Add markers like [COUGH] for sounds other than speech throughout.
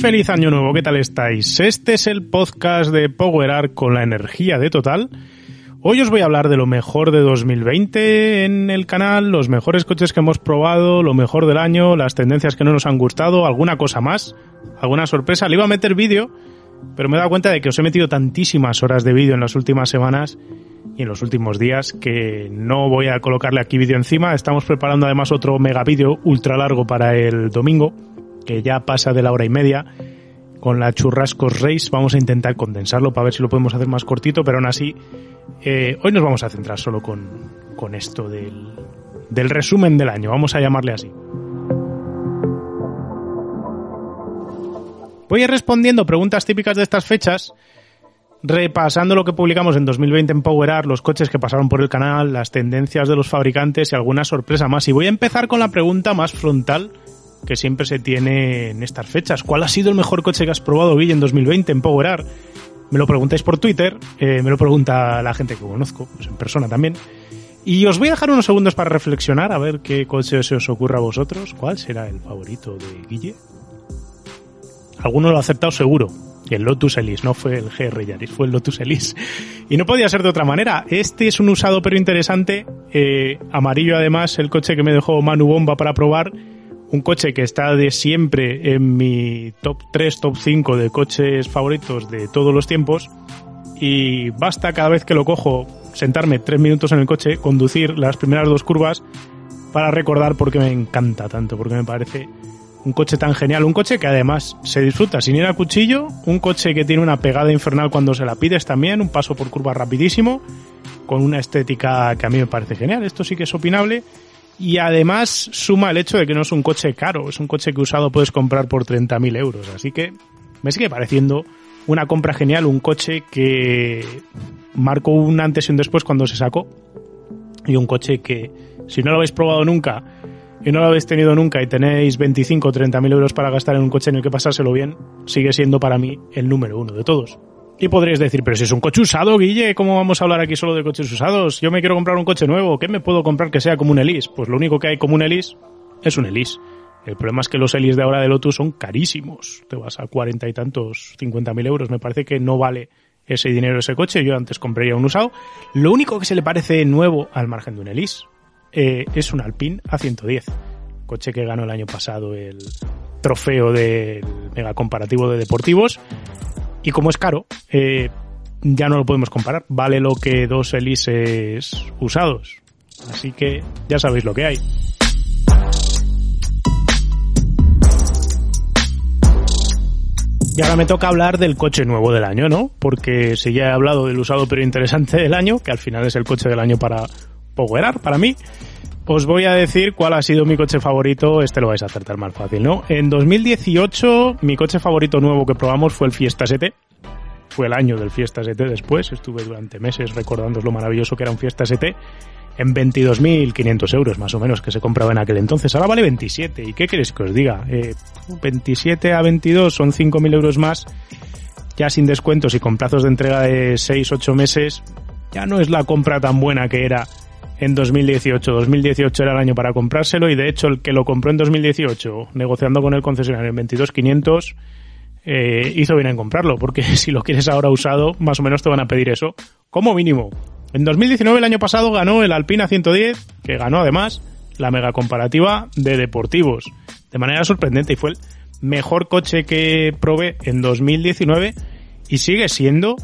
Feliz año nuevo, ¿qué tal estáis? Este es el podcast de Power con la energía de Total. Hoy os voy a hablar de lo mejor de 2020 en el canal, los mejores coches que hemos probado, lo mejor del año, las tendencias que no nos han gustado, alguna cosa más, alguna sorpresa. Le iba a meter vídeo, pero me he dado cuenta de que os he metido tantísimas horas de vídeo en las últimas semanas y en los últimos días que no voy a colocarle aquí vídeo encima. Estamos preparando además otro mega vídeo ultra largo para el domingo, que ya pasa de la hora y media. Con la Churrascos Race vamos a intentar condensarlo para ver si lo podemos hacer más cortito, pero aún así, eh, hoy nos vamos a centrar solo con, con esto del, del resumen del año, vamos a llamarle así. Voy a ir respondiendo preguntas típicas de estas fechas, repasando lo que publicamos en 2020 en Power los coches que pasaron por el canal, las tendencias de los fabricantes y alguna sorpresa más. Y voy a empezar con la pregunta más frontal que siempre se tiene en estas fechas. ¿Cuál ha sido el mejor coche que has probado, Guille, en 2020 en Power Me lo preguntáis por Twitter, eh, me lo pregunta la gente que conozco, pues en persona también. Y os voy a dejar unos segundos para reflexionar, a ver qué coche se os ocurra a vosotros. ¿Cuál será el favorito de Guille? Alguno lo ha aceptado seguro. El Lotus Elise, no fue el GR Yaris, fue el Lotus Elise. Y no podía ser de otra manera. Este es un usado pero interesante. Eh, amarillo además, el coche que me dejó Manu Bomba para probar. Un coche que está de siempre en mi top 3, top 5 de coches favoritos de todos los tiempos. Y basta cada vez que lo cojo sentarme tres minutos en el coche, conducir las primeras dos curvas para recordar por qué me encanta tanto, porque me parece un coche tan genial, un coche que además se disfruta sin ir a cuchillo, un coche que tiene una pegada infernal cuando se la pides también, un paso por curva rapidísimo, con una estética que a mí me parece genial, esto sí que es opinable, y además suma el hecho de que no es un coche caro, es un coche que usado puedes comprar por 30.000 euros, así que me sigue pareciendo una compra genial, un coche que marcó un antes y un después cuando se sacó, y un coche que si no lo habéis probado nunca, y no lo habéis tenido nunca y tenéis 25 o 30 mil euros para gastar en un coche en el que pasárselo bien, sigue siendo para mí el número uno de todos. Y podréis decir, pero si es un coche usado, Guille, ¿cómo vamos a hablar aquí solo de coches usados? Yo me quiero comprar un coche nuevo, ¿qué me puedo comprar que sea como un Elise? Pues lo único que hay como un Elise es un Elise. El problema es que los Elise de ahora de Lotus son carísimos. Te vas a cuarenta y tantos, cincuenta mil euros. Me parece que no vale ese dinero ese coche. Yo antes compraría un usado. Lo único que se le parece nuevo al margen de un Elise eh, es un Alpine A110, coche que ganó el año pasado el trofeo del mega comparativo de deportivos. Y como es caro, eh, ya no lo podemos comparar. Vale lo que dos Elises usados. Así que ya sabéis lo que hay. Y ahora me toca hablar del coche nuevo del año, ¿no? Porque si ya he hablado del usado pero interesante del año, que al final es el coche del año para Powerar para mí. Os voy a decir cuál ha sido mi coche favorito, este lo vais a acertar más fácil, ¿no? En 2018 mi coche favorito nuevo que probamos fue el Fiesta ST. Fue el año del Fiesta ST después, estuve durante meses recordando lo maravilloso que era un Fiesta ST en 22.500 euros más o menos que se compraba en aquel entonces. Ahora vale 27. ¿Y qué queréis que os diga? 27 eh, a 22 son 5.000 euros más. Ya sin descuentos y con plazos de entrega de 6-8 meses, ya no es la compra tan buena que era en 2018. 2018 era el año para comprárselo y de hecho el que lo compró en 2018 negociando con el concesionario en 22.500 eh, hizo bien en comprarlo porque [LAUGHS] si lo quieres ahora usado más o menos te van a pedir eso como mínimo. En 2019 el año pasado ganó el Alpina 110 que ganó además la mega comparativa de deportivos de manera sorprendente y fue el mejor coche que probé en 2019 y sigue siendo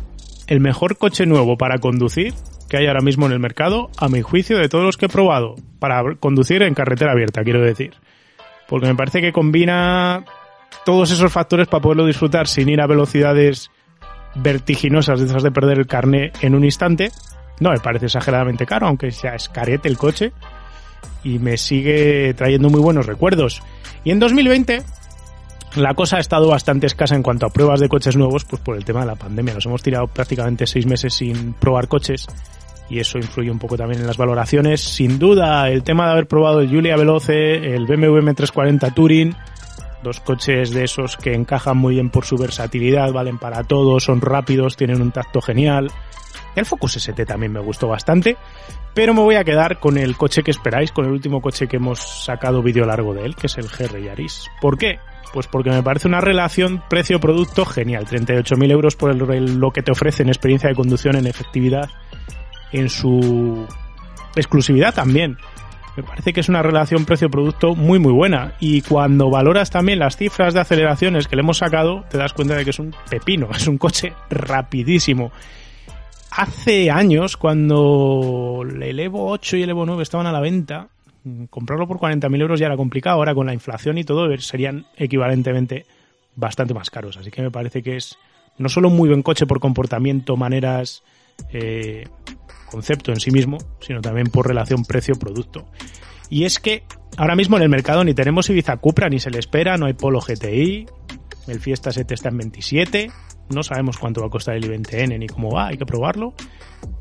el mejor coche nuevo para conducir que hay ahora mismo en el mercado, a mi juicio, de todos los que he probado para conducir en carretera abierta, quiero decir. Porque me parece que combina todos esos factores para poderlo disfrutar sin ir a velocidades vertiginosas de esas de perder el carné en un instante. No me parece exageradamente caro, aunque sea escarete el coche. Y me sigue trayendo muy buenos recuerdos. Y en 2020 la cosa ha estado bastante escasa en cuanto a pruebas de coches nuevos, pues por el tema de la pandemia. Nos hemos tirado prácticamente seis meses sin probar coches y eso influye un poco también en las valoraciones. Sin duda, el tema de haber probado el Giulia Veloce, el BMW M340 Touring, dos coches de esos que encajan muy bien por su versatilidad, valen para todo, son rápidos, tienen un tacto genial, El Focus ST también me gustó bastante, pero me voy a quedar con el coche que esperáis, con el último coche que hemos sacado vídeo largo de él, que es el GR Yaris. ¿Por qué? Pues porque me parece una relación precio-producto genial. 38.000 euros por lo que te ofrece en experiencia de conducción, en efectividad, en su exclusividad también. Me parece que es una relación precio-producto muy muy buena. Y cuando valoras también las cifras de aceleraciones que le hemos sacado, te das cuenta de que es un pepino, [LAUGHS] es un coche rapidísimo hace años, cuando el Evo 8 y el Evo 9 estaban a la venta, comprarlo por 40.000 euros ya era complicado. Ahora con la inflación y todo serían equivalentemente bastante más caros. Así que me parece que es no solo un muy buen coche por comportamiento, maneras, eh, concepto en sí mismo, sino también por relación precio-producto. Y es que ahora mismo en el mercado ni tenemos Ibiza Cupra, ni se le espera, no hay Polo GTI, el Fiesta 7 está en 27, no sabemos cuánto va a costar el i20N ni cómo va, hay que probarlo.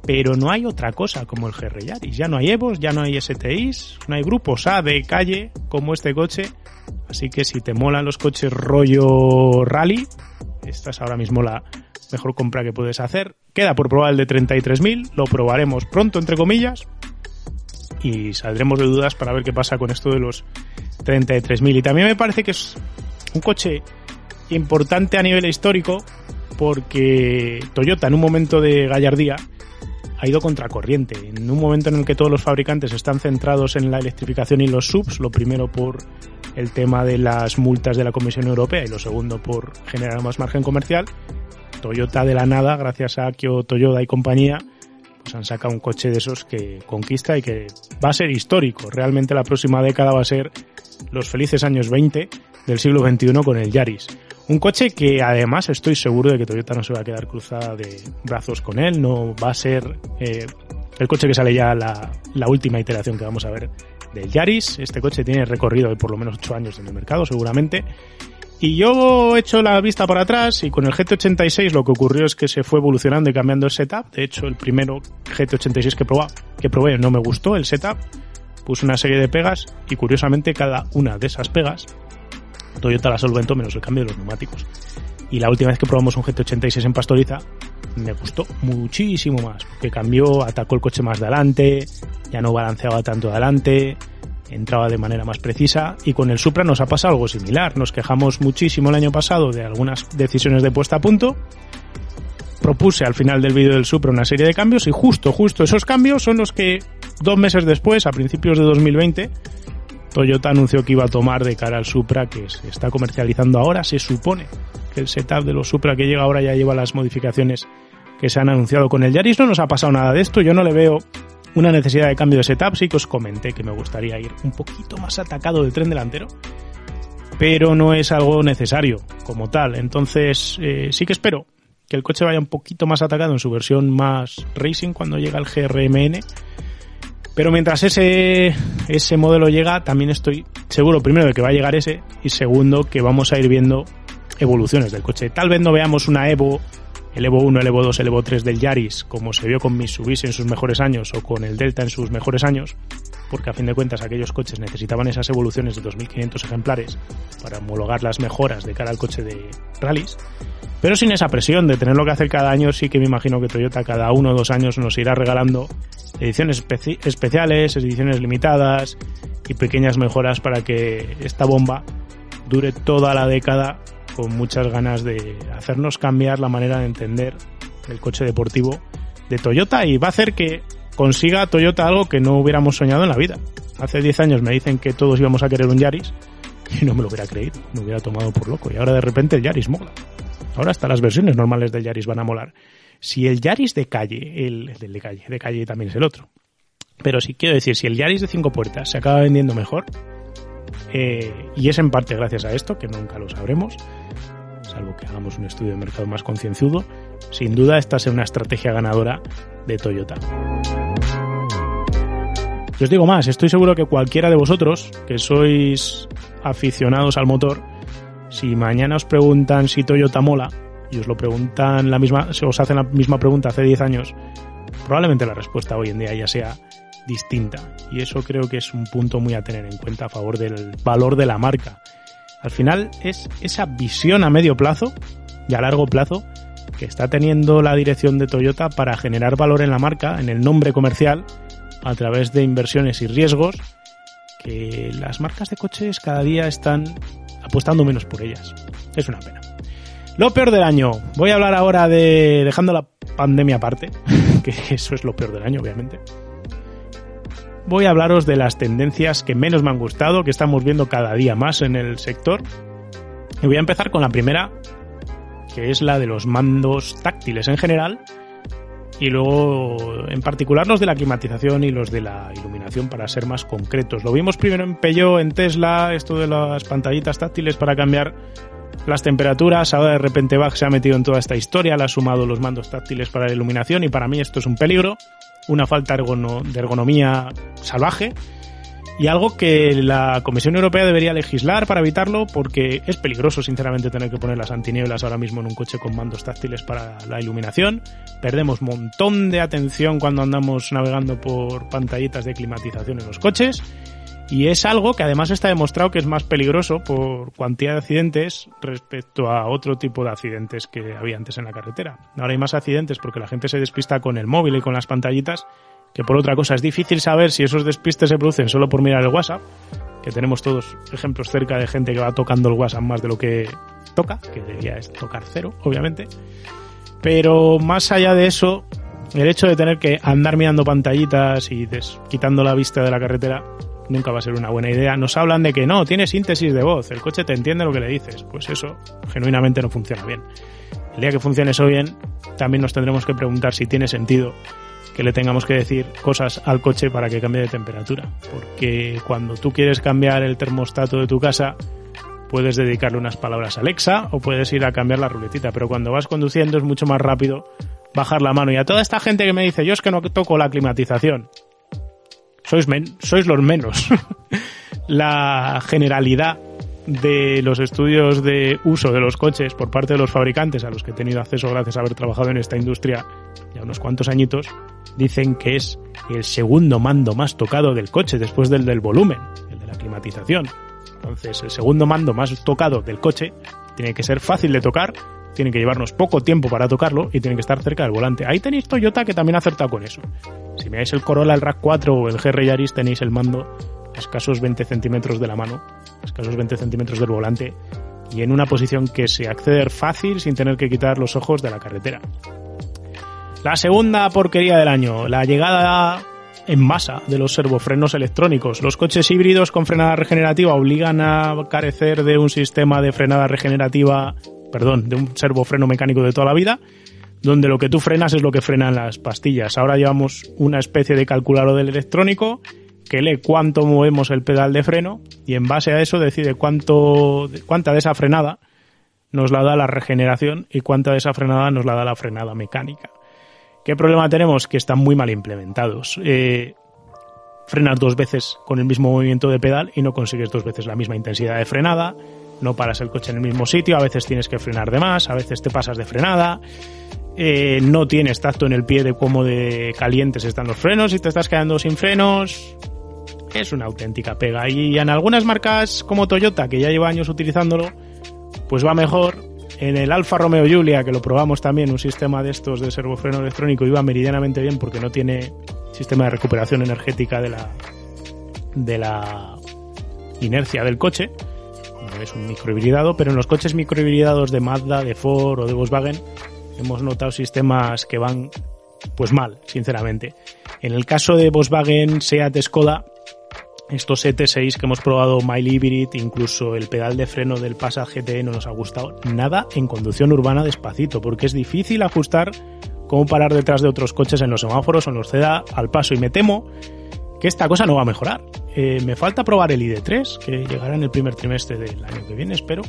Pero no hay otra cosa como el GR Yaris. Ya no hay Evos, ya no hay STIs, no hay grupos A de calle como este coche. Así que si te molan los coches rollo rally, esta es ahora mismo la mejor compra que puedes hacer. Queda por probar el de 33.000, lo probaremos pronto, entre comillas, y saldremos de dudas para ver qué pasa con esto de los 33.000. Y también me parece que es un coche importante a nivel histórico porque Toyota en un momento de gallardía ha ido contracorriente. En un momento en el que todos los fabricantes están centrados en la electrificación y los subs, lo primero por el tema de las multas de la Comisión Europea y lo segundo por generar más margen comercial, Toyota de la nada, gracias a Kyo Toyota y compañía, pues han sacado un coche de esos que conquista y que va a ser histórico. Realmente la próxima década va a ser los felices años 20 del siglo XXI con el Yaris. Un coche que además estoy seguro de que Toyota no se va a quedar cruzada de brazos con él, no va a ser eh, el coche que sale ya la, la última iteración que vamos a ver del Yaris. Este coche tiene recorrido de por lo menos 8 años en el mercado seguramente. Y yo he hecho la vista por atrás y con el GT86 lo que ocurrió es que se fue evolucionando y cambiando el setup. De hecho, el primero GT86 que probé, que probé no me gustó el setup. Puse una serie de pegas y curiosamente cada una de esas pegas Toyota la solventó menos el cambio de los neumáticos. Y la última vez que probamos un GT86 en Pastoriza, me gustó muchísimo más, porque cambió, atacó el coche más de adelante, ya no balanceaba tanto adelante, entraba de manera más precisa y con el Supra nos ha pasado algo similar. Nos quejamos muchísimo el año pasado de algunas decisiones de puesta a punto. Propuse al final del vídeo del Supra una serie de cambios y justo, justo esos cambios son los que dos meses después, a principios de 2020, Toyota anunció que iba a tomar de cara al Supra que se está comercializando ahora. Se supone que el setup de los Supra que llega ahora ya lleva las modificaciones que se han anunciado con el Yaris. No nos ha pasado nada de esto. Yo no le veo una necesidad de cambio de setup. Sí que os comenté que me gustaría ir un poquito más atacado del tren delantero. Pero no es algo necesario como tal. Entonces eh, sí que espero que el coche vaya un poquito más atacado en su versión más racing cuando llega el GRMN pero mientras ese, ese modelo llega, también estoy seguro, primero, de que va a llegar ese y segundo, que vamos a ir viendo evoluciones del coche. Tal vez no veamos una Evo, el Evo 1, el Evo 2, el Evo 3 del Yaris, como se vio con Mitsubishi en sus mejores años o con el Delta en sus mejores años, porque a fin de cuentas aquellos coches necesitaban esas evoluciones de 2.500 ejemplares para homologar las mejoras de cara al coche de rallies. Pero sin esa presión de tenerlo que hacer cada año, sí que me imagino que Toyota cada uno o dos años nos irá regalando ediciones especiales, ediciones limitadas y pequeñas mejoras para que esta bomba dure toda la década con muchas ganas de hacernos cambiar la manera de entender el coche deportivo de Toyota y va a hacer que consiga Toyota algo que no hubiéramos soñado en la vida. Hace 10 años me dicen que todos íbamos a querer un Yaris y no me lo hubiera creído, me hubiera tomado por loco y ahora de repente el Yaris mola. Ahora hasta las versiones normales del Yaris van a molar. Si el Yaris de calle, el, de calle, de calle también es el otro. Pero si quiero decir, si el Yaris de cinco puertas se acaba vendiendo mejor, eh, y es en parte gracias a esto, que nunca lo sabremos, salvo que hagamos un estudio de mercado más concienzudo, sin duda esta es una estrategia ganadora de Toyota. Y os digo más, estoy seguro que cualquiera de vosotros que sois aficionados al motor, si mañana os preguntan si Toyota mola, y os lo preguntan la misma, se os hacen la misma pregunta hace 10 años, probablemente la respuesta hoy en día ya sea distinta. Y eso creo que es un punto muy a tener en cuenta a favor del valor de la marca. Al final es esa visión a medio plazo y a largo plazo que está teniendo la dirección de Toyota para generar valor en la marca, en el nombre comercial, a través de inversiones y riesgos, que las marcas de coches cada día están apostando menos por ellas. Es una pena. Lo peor del año. Voy a hablar ahora de, dejando la pandemia aparte, [LAUGHS] que eso es lo peor del año, obviamente. Voy a hablaros de las tendencias que menos me han gustado, que estamos viendo cada día más en el sector. Y voy a empezar con la primera, que es la de los mandos táctiles en general, y luego en particular los de la climatización y los de la iluminación para ser más concretos. Lo vimos primero en Peugeot, en Tesla, esto de las pantallitas táctiles para cambiar las temperaturas, ahora de repente Bach se ha metido en toda esta historia, le ha sumado los mandos táctiles para la iluminación y para mí esto es un peligro, una falta de ergonomía salvaje y algo que la Comisión Europea debería legislar para evitarlo porque es peligroso sinceramente tener que poner las antinieblas ahora mismo en un coche con mandos táctiles para la iluminación. Perdemos montón de atención cuando andamos navegando por pantallitas de climatización en los coches y es algo que además está demostrado que es más peligroso por cantidad de accidentes respecto a otro tipo de accidentes que había antes en la carretera. Ahora hay más accidentes porque la gente se despista con el móvil y con las pantallitas que por otra cosa es difícil saber si esos despistes se producen solo por mirar el WhatsApp, que tenemos todos ejemplos cerca de gente que va tocando el WhatsApp más de lo que toca, que debería tocar cero, obviamente. Pero más allá de eso, el hecho de tener que andar mirando pantallitas y quitando la vista de la carretera nunca va a ser una buena idea. Nos hablan de que no, tiene síntesis de voz, el coche te entiende lo que le dices. Pues eso genuinamente no funciona bien. El día que funcione eso bien, también nos tendremos que preguntar si tiene sentido que le tengamos que decir cosas al coche para que cambie de temperatura. Porque cuando tú quieres cambiar el termostato de tu casa, puedes dedicarle unas palabras a Alexa o puedes ir a cambiar la ruletita. Pero cuando vas conduciendo es mucho más rápido bajar la mano. Y a toda esta gente que me dice, yo es que no toco la climatización. Sois, sois los menos. [LAUGHS] la generalidad de los estudios de uso de los coches por parte de los fabricantes a los que he tenido acceso gracias a haber trabajado en esta industria ya unos cuantos añitos, dicen que es el segundo mando más tocado del coche después del del volumen, el de la climatización. Entonces, el segundo mando más tocado del coche tiene que ser fácil de tocar, tiene que llevarnos poco tiempo para tocarlo y tiene que estar cerca del volante. Ahí tenéis Toyota que también ha acertado con eso. Si miráis el Corolla, el RAC 4 o el GR Yaris tenéis el mando a escasos 20 centímetros de la mano, a escasos 20 centímetros del volante y en una posición que se acceder fácil sin tener que quitar los ojos de la carretera. La segunda porquería del año, la llegada en masa de los servofrenos electrónicos. Los coches híbridos con frenada regenerativa obligan a carecer de un sistema de frenada regenerativa, perdón, de un servofreno mecánico de toda la vida, donde lo que tú frenas es lo que frenan las pastillas. Ahora llevamos una especie de calculador del electrónico que lee cuánto movemos el pedal de freno y en base a eso decide cuánto, cuánta de esa frenada nos la da la regeneración y cuánta de esa frenada nos la da la frenada mecánica. ¿Qué problema tenemos? Que están muy mal implementados. Eh, frenas dos veces con el mismo movimiento de pedal y no consigues dos veces la misma intensidad de frenada, no paras el coche en el mismo sitio, a veces tienes que frenar de más, a veces te pasas de frenada, eh, no tienes tacto en el pie de cómo de calientes están los frenos y te estás quedando sin frenos. Es una auténtica pega. Y en algunas marcas como Toyota, que ya lleva años utilizándolo, pues va mejor en el Alfa Romeo Giulia, que lo probamos también, un sistema de estos de servofreno electrónico iba meridianamente bien porque no tiene sistema de recuperación energética de la, de la inercia del coche. No es un microhibridado, pero en los coches microhibridados de Mazda, de Ford o de Volkswagen hemos notado sistemas que van pues mal, sinceramente. En el caso de Volkswagen, Seat, Skoda, estos ET6 que hemos probado, Mile Hybrid, incluso el pedal de freno del Passat GT no nos ha gustado nada en conducción urbana despacito, porque es difícil ajustar cómo parar detrás de otros coches en los semáforos o en los CEDA al paso y me temo que esta cosa no va a mejorar. Eh, me falta probar el ID3, que llegará en el primer trimestre del año que viene, espero.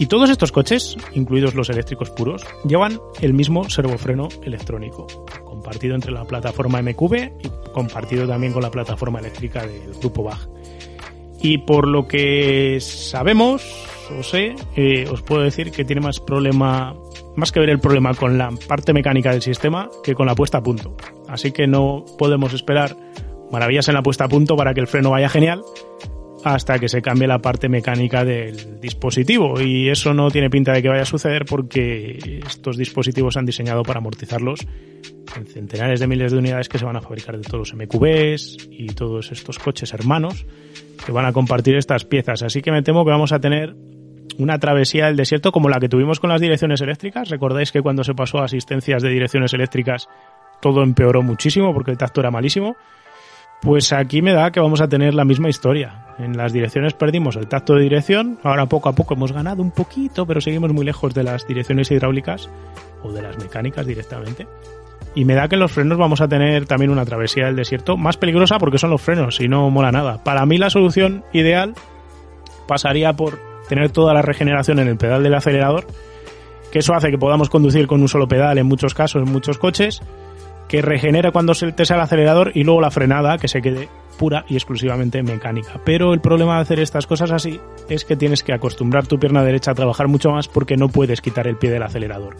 Y todos estos coches, incluidos los eléctricos puros, llevan el mismo servofreno electrónico compartido entre la plataforma MQB y compartido también con la plataforma eléctrica del grupo BAG. Y por lo que sabemos, o sé, eh, os puedo decir que tiene más problema, más que ver el problema con la parte mecánica del sistema que con la puesta a punto. Así que no podemos esperar maravillas en la puesta a punto para que el freno vaya genial hasta que se cambie la parte mecánica del dispositivo. Y eso no tiene pinta de que vaya a suceder porque estos dispositivos se han diseñado para amortizarlos en centenares de miles de unidades que se van a fabricar de todos los MQBs y todos estos coches hermanos que van a compartir estas piezas. Así que me temo que vamos a tener una travesía del desierto como la que tuvimos con las direcciones eléctricas. Recordáis que cuando se pasó a asistencias de direcciones eléctricas todo empeoró muchísimo porque el tacto era malísimo. Pues aquí me da que vamos a tener la misma historia. En las direcciones perdimos el tacto de dirección, ahora poco a poco hemos ganado un poquito, pero seguimos muy lejos de las direcciones hidráulicas o de las mecánicas directamente. Y me da que en los frenos vamos a tener también una travesía del desierto más peligrosa porque son los frenos y no mola nada. Para mí la solución ideal pasaría por tener toda la regeneración en el pedal del acelerador, que eso hace que podamos conducir con un solo pedal en muchos casos, en muchos coches, que regenere cuando se te el acelerador y luego la frenada que se quede pura y exclusivamente mecánica. Pero el problema de hacer estas cosas así es que tienes que acostumbrar tu pierna derecha a trabajar mucho más porque no puedes quitar el pie del acelerador.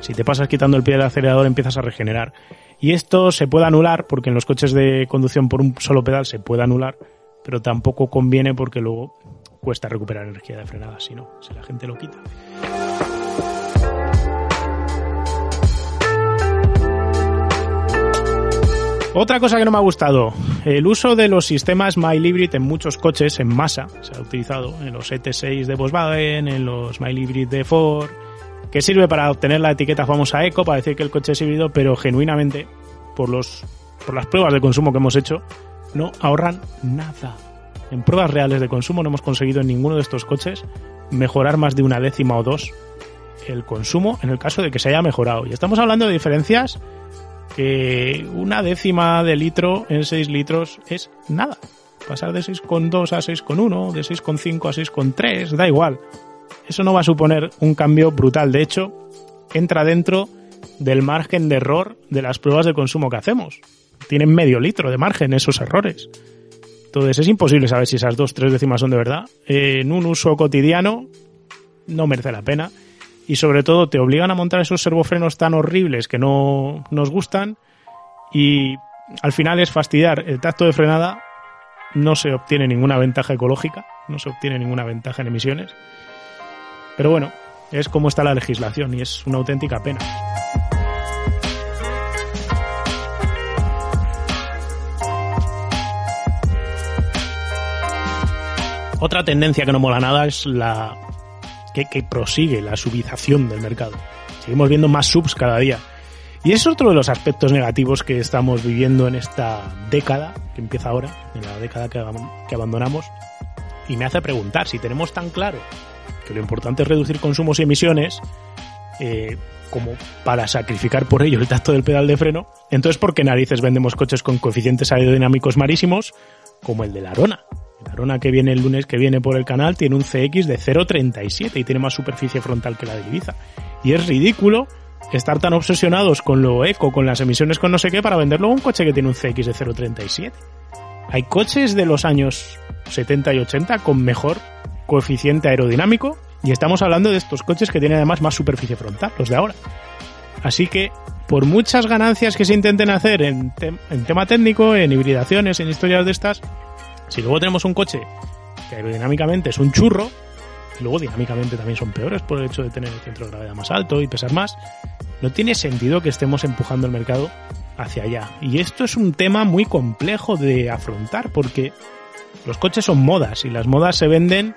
Si te pasas quitando el pie del acelerador empiezas a regenerar. Y esto se puede anular porque en los coches de conducción por un solo pedal se puede anular, pero tampoco conviene porque luego cuesta recuperar energía de frenada, si no, si la gente lo quita. Otra cosa que no me ha gustado, el uso de los sistemas MyLibrid en muchos coches en masa. Se ha utilizado en los ET6 de Volkswagen, en los MyLibrid de Ford, que sirve para obtener la etiqueta famosa Eco, para decir que el coche es híbrido, pero genuinamente, por, los, por las pruebas de consumo que hemos hecho, no ahorran nada. En pruebas reales de consumo no hemos conseguido en ninguno de estos coches mejorar más de una décima o dos el consumo en el caso de que se haya mejorado. Y estamos hablando de diferencias que una décima de litro en 6 litros es nada. Pasar de 6,2 a 6,1, de 6,5 a 6,3, da igual. Eso no va a suponer un cambio brutal. De hecho, entra dentro del margen de error de las pruebas de consumo que hacemos. Tienen medio litro de margen esos errores. Entonces es imposible saber si esas dos, tres décimas son de verdad. En un uso cotidiano no merece la pena y sobre todo te obligan a montar esos servofrenos tan horribles que no nos gustan y al final es fastidiar el tacto de frenada, no se obtiene ninguna ventaja ecológica, no se obtiene ninguna ventaja en emisiones. Pero bueno, es como está la legislación y es una auténtica pena. Otra tendencia que no mola nada es la que, prosigue la subización del mercado. Seguimos viendo más subs cada día. Y es otro de los aspectos negativos que estamos viviendo en esta década, que empieza ahora, en la década que, abandonamos. Y me hace preguntar, si tenemos tan claro que lo importante es reducir consumos y emisiones, eh, como para sacrificar por ello el tacto del pedal de freno, entonces ¿por qué narices vendemos coches con coeficientes aerodinámicos marísimos como el de la Arona? La Arona que viene el lunes que viene por el canal tiene un CX de 0.37 y tiene más superficie frontal que la de Ibiza. Y es ridículo estar tan obsesionados con lo eco, con las emisiones con no sé qué, para vender luego un coche que tiene un CX de 0.37. Hay coches de los años 70 y 80 con mejor coeficiente aerodinámico y estamos hablando de estos coches que tienen además más superficie frontal, los de ahora. Así que, por muchas ganancias que se intenten hacer en, en tema técnico, en hibridaciones, en historias de estas, si luego tenemos un coche que aerodinámicamente es un churro, luego dinámicamente también son peores por el hecho de tener el centro de gravedad más alto y pesar más, no tiene sentido que estemos empujando el mercado hacia allá. Y esto es un tema muy complejo de afrontar porque los coches son modas y las modas se venden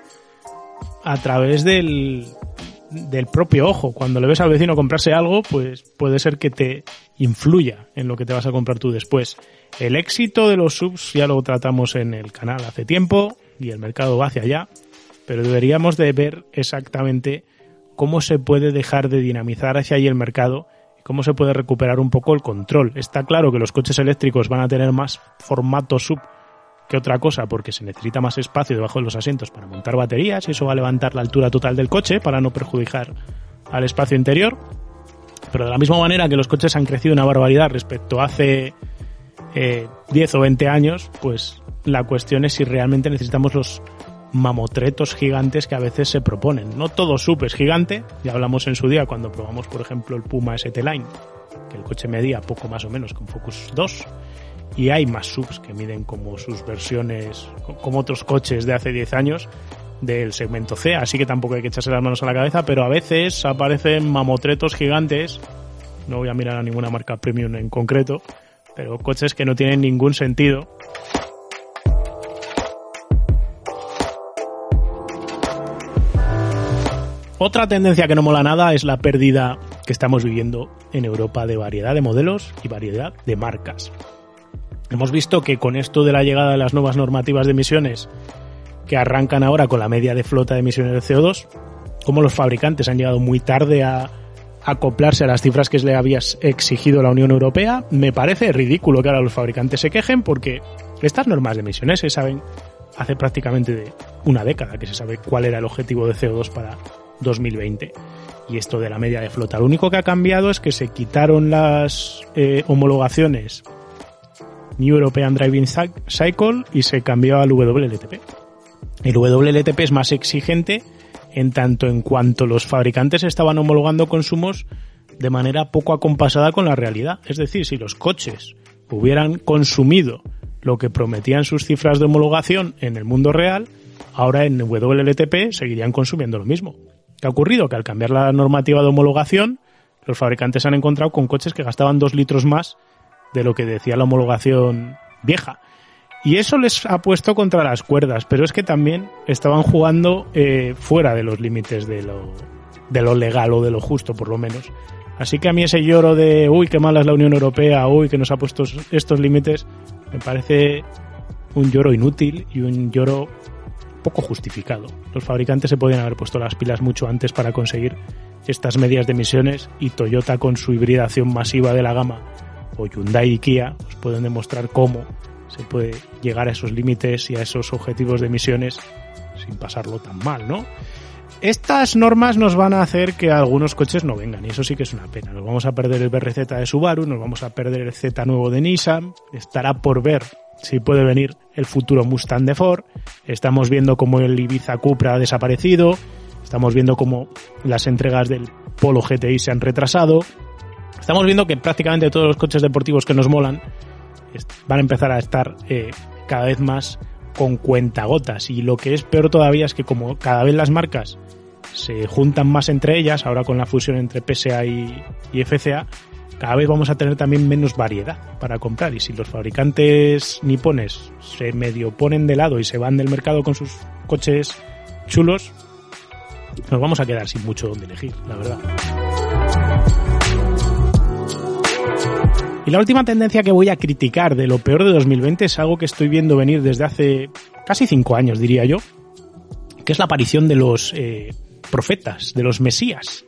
a través del, del propio ojo. Cuando le ves al vecino comprarse algo, pues puede ser que te influya en lo que te vas a comprar tú después. El éxito de los subs ya lo tratamos en el canal hace tiempo y el mercado va hacia allá, pero deberíamos de ver exactamente cómo se puede dejar de dinamizar hacia ahí el mercado y cómo se puede recuperar un poco el control. Está claro que los coches eléctricos van a tener más formato sub que otra cosa porque se necesita más espacio debajo de los asientos para montar baterías y eso va a levantar la altura total del coche para no perjudicar al espacio interior. Pero de la misma manera que los coches han crecido una barbaridad respecto a hace 10 eh, o 20 años, pues la cuestión es si realmente necesitamos los mamotretos gigantes que a veces se proponen. No todo sub es gigante, ya hablamos en su día cuando probamos, por ejemplo, el Puma ST Line, que el coche medía poco más o menos con Focus 2 y hay más subs que miden como sus versiones, como otros coches de hace 10 años del segmento C, así que tampoco hay que echarse las manos a la cabeza, pero a veces aparecen mamotretos gigantes, no voy a mirar a ninguna marca premium en concreto, pero coches que no tienen ningún sentido. Otra tendencia que no mola nada es la pérdida que estamos viviendo en Europa de variedad de modelos y variedad de marcas. Hemos visto que con esto de la llegada de las nuevas normativas de emisiones que arrancan ahora con la media de flota de emisiones de CO2, como los fabricantes han llegado muy tarde a acoplarse a las cifras que le había exigido la Unión Europea, me parece ridículo que ahora los fabricantes se quejen porque estas normas de emisiones se saben hace prácticamente una década que se sabe cuál era el objetivo de CO2 para 2020. Y esto de la media de flota, lo único que ha cambiado es que se quitaron las eh, homologaciones New European Driving Cycle y se cambió al WLTP. El WLTP es más exigente en tanto en cuanto los fabricantes estaban homologando consumos de manera poco acompasada con la realidad. Es decir, si los coches hubieran consumido lo que prometían sus cifras de homologación en el mundo real, ahora en WLTP seguirían consumiendo lo mismo. ¿Qué ha ocurrido? Que al cambiar la normativa de homologación, los fabricantes han encontrado con coches que gastaban dos litros más de lo que decía la homologación vieja. Y eso les ha puesto contra las cuerdas, pero es que también estaban jugando eh, fuera de los límites de lo, de lo legal o de lo justo, por lo menos. Así que a mí ese lloro de, uy, qué mala es la Unión Europea, uy, que nos ha puesto estos límites, me parece un lloro inútil y un lloro poco justificado. Los fabricantes se podían haber puesto las pilas mucho antes para conseguir estas medias de emisiones y Toyota con su hibridación masiva de la gama o Hyundai y Kia os pueden demostrar cómo se puede llegar a esos límites y a esos objetivos de emisiones sin pasarlo tan mal, ¿no? Estas normas nos van a hacer que algunos coches no vengan y eso sí que es una pena. Nos vamos a perder el BRZ de Subaru, nos vamos a perder el Z nuevo de Nissan, estará por ver si puede venir el futuro Mustang de Ford. Estamos viendo cómo el Ibiza Cupra ha desaparecido, estamos viendo cómo las entregas del Polo GTI se han retrasado. Estamos viendo que prácticamente todos los coches deportivos que nos molan van a empezar a estar eh, cada vez más con cuentagotas. Y lo que es peor todavía es que como cada vez las marcas se juntan más entre ellas, ahora con la fusión entre PSA y, FCA, cada vez vamos a tener también menos variedad para comprar. Y si los fabricantes nipones se medio ponen de lado y se van del mercado con sus coches chulos, nos vamos a quedar sin mucho donde elegir, la verdad. Y la última tendencia que voy a criticar de lo peor de 2020 es algo que estoy viendo venir desde hace casi cinco años, diría yo, que es la aparición de los eh, profetas, de los mesías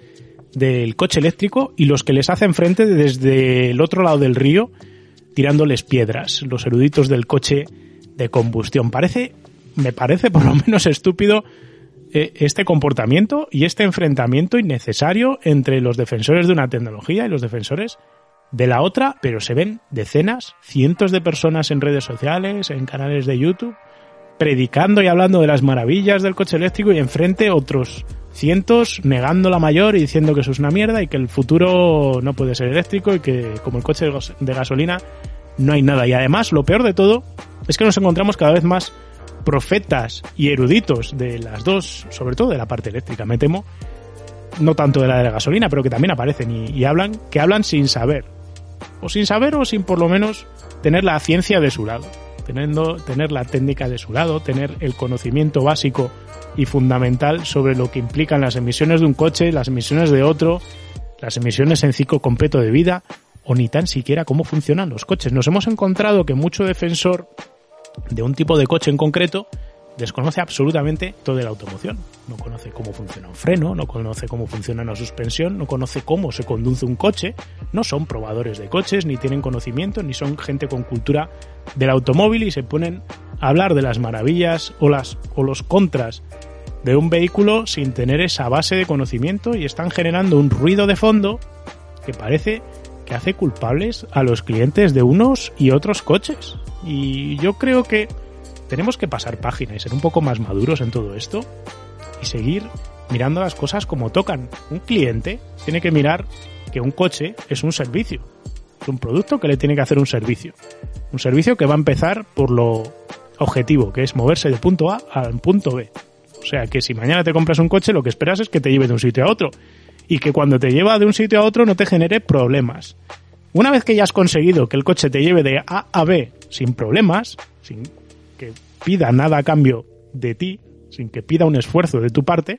del coche eléctrico y los que les hacen frente desde el otro lado del río tirándoles piedras, los eruditos del coche de combustión. Parece, me parece por lo menos estúpido eh, este comportamiento y este enfrentamiento innecesario entre los defensores de una tecnología y los defensores de la otra, pero se ven decenas, cientos de personas en redes sociales, en canales de YouTube, predicando y hablando de las maravillas del coche eléctrico y enfrente otros cientos negando la mayor y diciendo que eso es una mierda y que el futuro no puede ser eléctrico y que como el coche de gasolina no hay nada. Y además, lo peor de todo es que nos encontramos cada vez más profetas y eruditos de las dos, sobre todo de la parte eléctrica, me temo, no tanto de la de la gasolina, pero que también aparecen y, y hablan, que hablan sin saber o sin saber o sin por lo menos tener la ciencia de su lado, teniendo, tener la técnica de su lado, tener el conocimiento básico y fundamental sobre lo que implican las emisiones de un coche, las emisiones de otro, las emisiones en ciclo completo de vida o ni tan siquiera cómo funcionan los coches. Nos hemos encontrado que mucho defensor de un tipo de coche en concreto desconoce absolutamente toda la automoción. No conoce cómo funciona un freno, no conoce cómo funciona una suspensión, no conoce cómo se conduce un coche, no son probadores de coches, ni tienen conocimiento, ni son gente con cultura del automóvil y se ponen a hablar de las maravillas o, las, o los contras de un vehículo sin tener esa base de conocimiento y están generando un ruido de fondo que parece que hace culpables a los clientes de unos y otros coches. Y yo creo que tenemos que pasar página y ser un poco más maduros en todo esto y seguir mirando las cosas como tocan. Un cliente tiene que mirar que un coche es un servicio Es un producto que le tiene que hacer un servicio. Un servicio que va a empezar por lo objetivo, que es moverse de punto A al punto B. O sea que si mañana te compras un coche, lo que esperas es que te lleve de un sitio a otro. Y que cuando te lleva de un sitio a otro no te genere problemas. Una vez que ya has conseguido que el coche te lleve de A a B sin problemas, sin que pida nada a cambio de ti, sin que pida un esfuerzo de tu parte,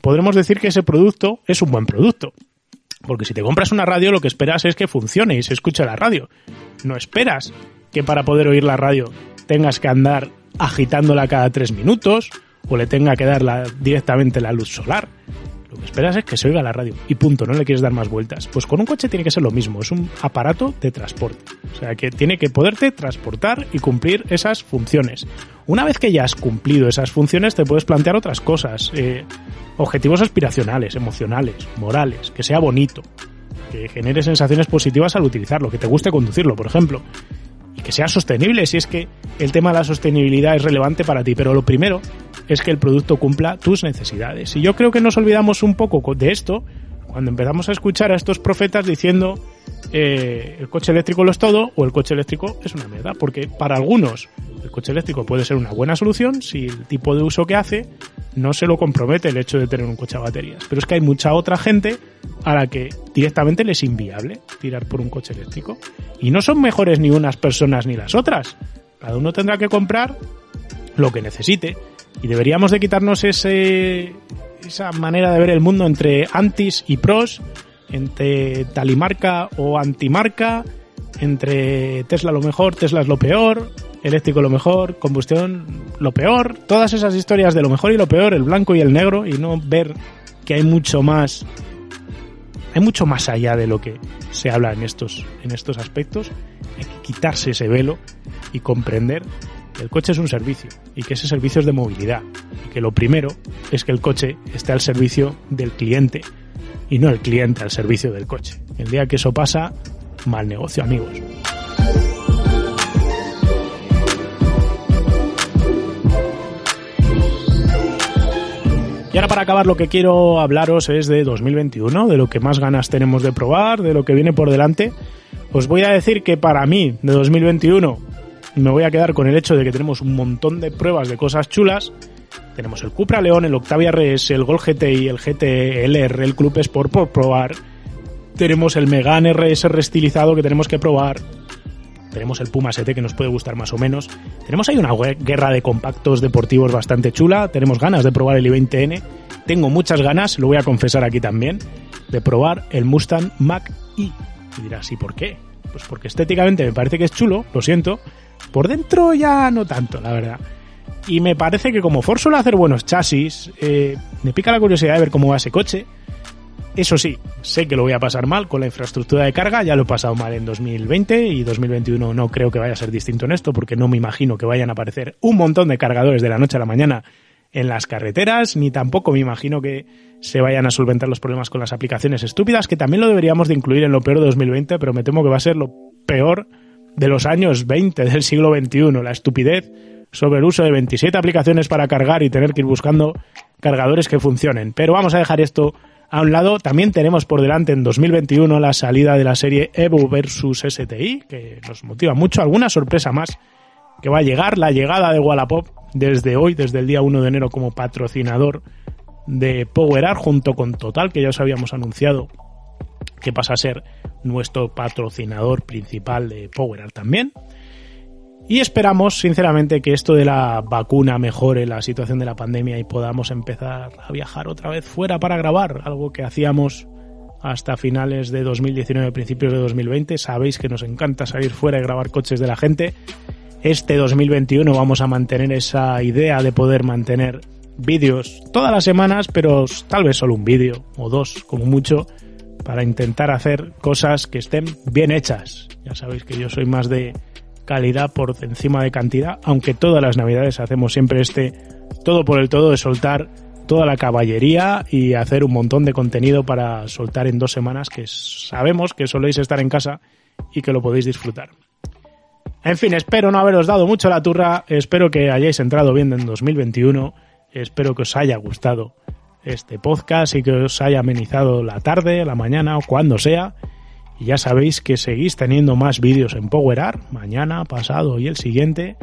podremos decir que ese producto es un buen producto. Porque si te compras una radio, lo que esperas es que funcione y se escuche la radio. No esperas que para poder oír la radio tengas que andar agitándola cada tres minutos o le tenga que dar directamente la luz solar. Lo que esperas es que se oiga la radio y punto, no le quieres dar más vueltas. Pues con un coche tiene que ser lo mismo, es un aparato de transporte. O sea que tiene que poderte transportar y cumplir esas funciones. Una vez que ya has cumplido esas funciones te puedes plantear otras cosas. Eh, objetivos aspiracionales, emocionales, morales, que sea bonito, que genere sensaciones positivas al utilizarlo, que te guste conducirlo, por ejemplo y que sea sostenible si es que el tema de la sostenibilidad es relevante para ti. Pero lo primero es que el producto cumpla tus necesidades. Y yo creo que nos olvidamos un poco de esto cuando empezamos a escuchar a estos profetas diciendo eh, el coche eléctrico lo es todo o el coche eléctrico es una mierda. Porque para algunos el coche eléctrico puede ser una buena solución si el tipo de uso que hace no se lo compromete el hecho de tener un coche a baterías. Pero es que hay mucha otra gente a la que directamente les es inviable tirar por un coche eléctrico. Y no son mejores ni unas personas ni las otras. Cada uno tendrá que comprar lo que necesite. Y deberíamos de quitarnos ese, esa manera de ver el mundo entre antis y pros, entre talimarca o antimarca, entre Tesla lo mejor, Tesla es lo peor, eléctrico lo mejor, combustión lo peor, todas esas historias de lo mejor y lo peor, el blanco y el negro, y no ver que hay mucho más, hay mucho más allá de lo que se habla en estos, en estos aspectos. Hay que quitarse ese velo y comprender que el coche es un servicio y que ese servicio es de movilidad y que lo primero es que el coche esté al servicio del cliente y no el cliente al servicio del coche. El día que eso pasa, mal negocio amigos. Y ahora para acabar lo que quiero hablaros es de 2021, de lo que más ganas tenemos de probar, de lo que viene por delante. Os voy a decir que para mí de 2021 me voy a quedar con el hecho de que tenemos un montón de pruebas de cosas chulas. Tenemos el Cupra León, el Octavia RS, el Gol GTI, el GTLR, el Club Sport por probar. Tenemos el Megane RS restilizado que tenemos que probar tenemos el Puma ST que nos puede gustar más o menos. Tenemos ahí una guerra de compactos deportivos bastante chula. Tenemos ganas de probar el i20N. Tengo muchas ganas, lo voy a confesar aquí también, de probar el Mustang Mach E. Y dirás, ¿y por qué? Pues porque estéticamente me parece que es chulo, lo siento. Por dentro ya no tanto, la verdad. Y me parece que como Ford suele hacer buenos chasis, eh, me pica la curiosidad de ver cómo va ese coche. Eso sí, sé que lo voy a pasar mal con la infraestructura de carga, ya lo he pasado mal en 2020 y 2021 no creo que vaya a ser distinto en esto porque no me imagino que vayan a aparecer un montón de cargadores de la noche a la mañana en las carreteras, ni tampoco me imagino que se vayan a solventar los problemas con las aplicaciones estúpidas, que también lo deberíamos de incluir en lo peor de 2020, pero me temo que va a ser lo peor de los años 20 del siglo XXI, la estupidez sobre el uso de 27 aplicaciones para cargar y tener que ir buscando cargadores que funcionen. Pero vamos a dejar esto a un lado, también tenemos por delante en 2021 la salida de la serie Evo versus STI, que nos motiva mucho. Alguna sorpresa más que va a llegar, la llegada de Wallapop desde hoy, desde el día 1 de enero como patrocinador de PowerArt junto con Total, que ya os habíamos anunciado que pasa a ser nuestro patrocinador principal de PowerArt también. Y esperamos, sinceramente, que esto de la vacuna mejore la situación de la pandemia y podamos empezar a viajar otra vez fuera para grabar, algo que hacíamos hasta finales de 2019, principios de 2020. Sabéis que nos encanta salir fuera y grabar coches de la gente. Este 2021 vamos a mantener esa idea de poder mantener vídeos todas las semanas, pero tal vez solo un vídeo o dos como mucho para intentar hacer cosas que estén bien hechas. Ya sabéis que yo soy más de calidad por encima de cantidad, aunque todas las navidades hacemos siempre este todo por el todo de soltar toda la caballería y hacer un montón de contenido para soltar en dos semanas que sabemos que soléis estar en casa y que lo podéis disfrutar. En fin, espero no haberos dado mucho la turra, espero que hayáis entrado bien en 2021, espero que os haya gustado este podcast y que os haya amenizado la tarde, la mañana o cuando sea Y ya sabéis que seguís teniendo más vídeos en Power mañana, pasado y el siguiente.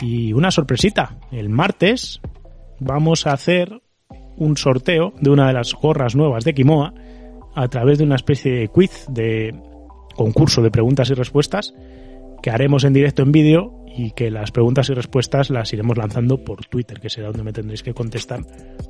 Y una sorpresita, el martes vamos a hacer un sorteo de una de las gorras nuevas de Kimoa a través de una especie de quiz de concurso de preguntas y respuestas que haremos en directo en vídeo y que las preguntas y respuestas las iremos lanzando por Twitter, que será donde me tendréis que contestar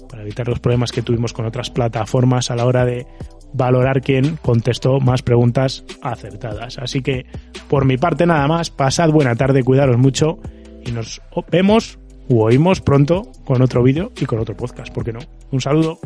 para evitar los problemas que tuvimos con otras plataformas a la hora de valorar quién contestó más preguntas acertadas. Así que por mi parte nada más, pasad buena tarde, cuidaros mucho y nos vemos o oímos pronto con otro vídeo y con otro podcast, ¿por qué no? Un saludo.